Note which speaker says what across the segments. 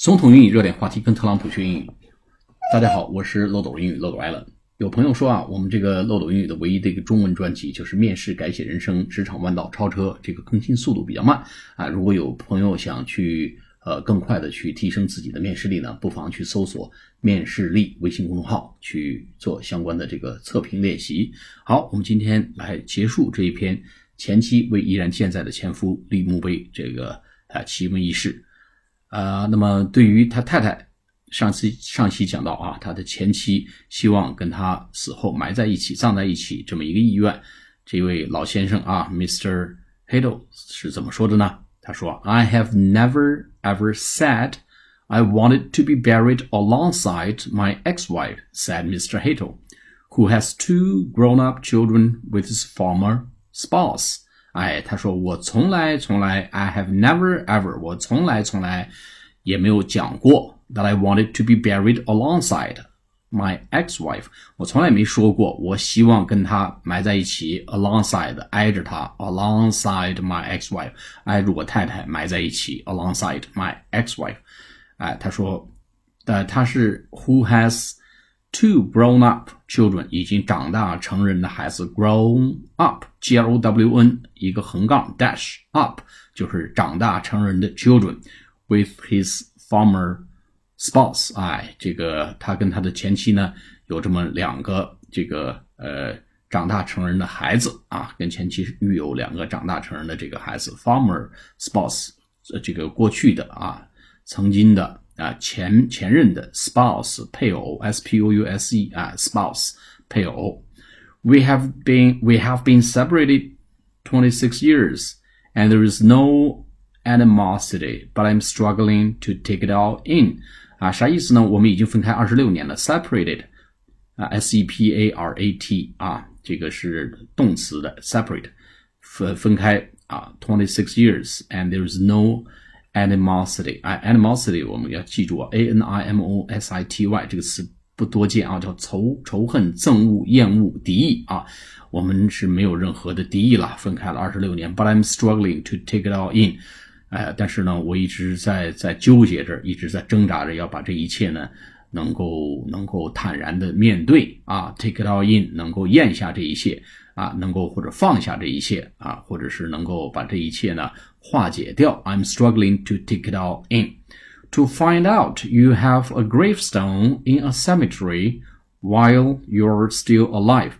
Speaker 1: 总统英语热点话题，跟特朗普学英语。大家好，我是漏斗英语漏斗 Allen。有朋友说啊，我们这个漏斗英语的唯一的一个中文专辑就是《面试改写人生：职场弯道超车》，这个更新速度比较慢啊。如果有朋友想去呃更快的去提升自己的面试力呢，不妨去搜索“面试力”微信公众号去做相关的这个测评练习。好，我们今天来结束这一篇前妻为依然健在的前夫立墓碑这个啊奇闻异事。啊，那么对于他太太，上次上期讲到啊，他的前妻希望跟他死后埋在一起、葬在一起这么一个意愿，这位老先生啊，Mr. Hadel 是怎么说的呢？他说：“I have never ever said I wanted to be buried alongside my ex-wife,” said Mr. Hadel, who has two grown-up children with his former spouse. 哎，他说我从来从来，I have never ever，我从来从来也没有讲过 that I wanted to be buried alongside my ex-wife。我从来没说过我希望跟她埋在一起，alongside 挨着她，alongside my ex-wife，挨着我太太埋在一起，alongside my ex-wife。哎，他说，呃，他是 who has Two grown-up children 已经长大成人的孩子，grown up Grown 一个横杠 dash up 就是长大成人的 children，with his former spouse，哎，这个他跟他的前妻呢有这么两个这个呃长大成人的孩子啊，跟前妻育有两个长大成人的这个孩子，former spouse，这个过去的啊，曾经的。啊，前前任的 spouse 配偶 s p o u s e 啊 spouse 配偶。We have been we have been separated twenty six years, and there is no animosity, but I'm struggling to take it all in. 啊，啥意思呢？我们已经分开二十六年了，separated 啊，s e p a r a t 啊，这个是动词的 separate 分分开啊，twenty six years, and there is no animosity，哎，animosity 我们要记住啊，a n i m o s i t y 这个词 不多见啊，叫仇仇恨、憎恶、厌恶、敌意啊。我们是没有任何的敌意了，分开了二十六年，but I'm struggling to take it all in，哎，但是呢，我一直在在纠结着，一直在挣扎着，要把这一切呢，能够能够坦然的面对啊，take it all in，能够咽下这一切。啊，能够或者放下这一切啊，或者是能够把这一切呢化解掉。I'm struggling to take it all in. To find out you have a gravestone in a cemetery while you're still alive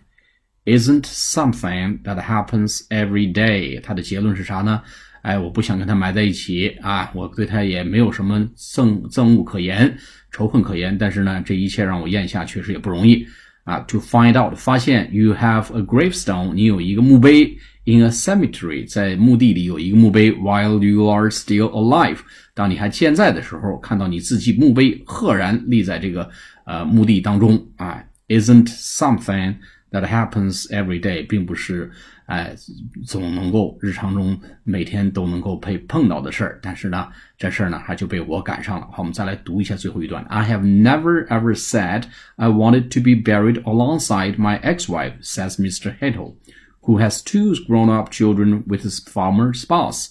Speaker 1: isn't something that happens every day. 他的结论是啥呢？哎，我不想跟他埋在一起啊，我对他也没有什么憎憎恶可言、仇恨可言，但是呢，这一切让我咽下确实也不容易。 啊，to find out 发现 you have a gravestone，你有一个墓碑 in a cemetery，在墓地里有一个墓碑 while you are still alive，当你还健在的时候，看到你自己墓碑赫然立在这个呃墓地当中啊，isn't something that happens every day，并不是。哎，总能够日常中每天都能够被碰到的事儿，但是呢，这事儿呢还就被我赶上了。好，我们再来读一下最后一段。I have never ever said I wanted to be buried alongside my ex-wife, says Mr. Hettel, who has two grown-up children with his former spouse.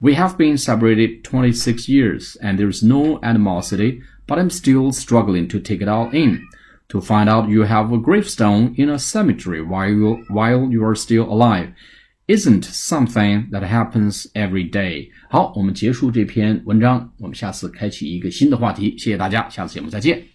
Speaker 1: We have been separated 26 years, and there is no animosity, but I'm still struggling to take it all in to find out you have a gravestone in a cemetery while you, while you are still alive isn't something that happens every day. 好，我们结束这篇文章，我们下次开启一个新的话题。谢谢大家，下次节目再见。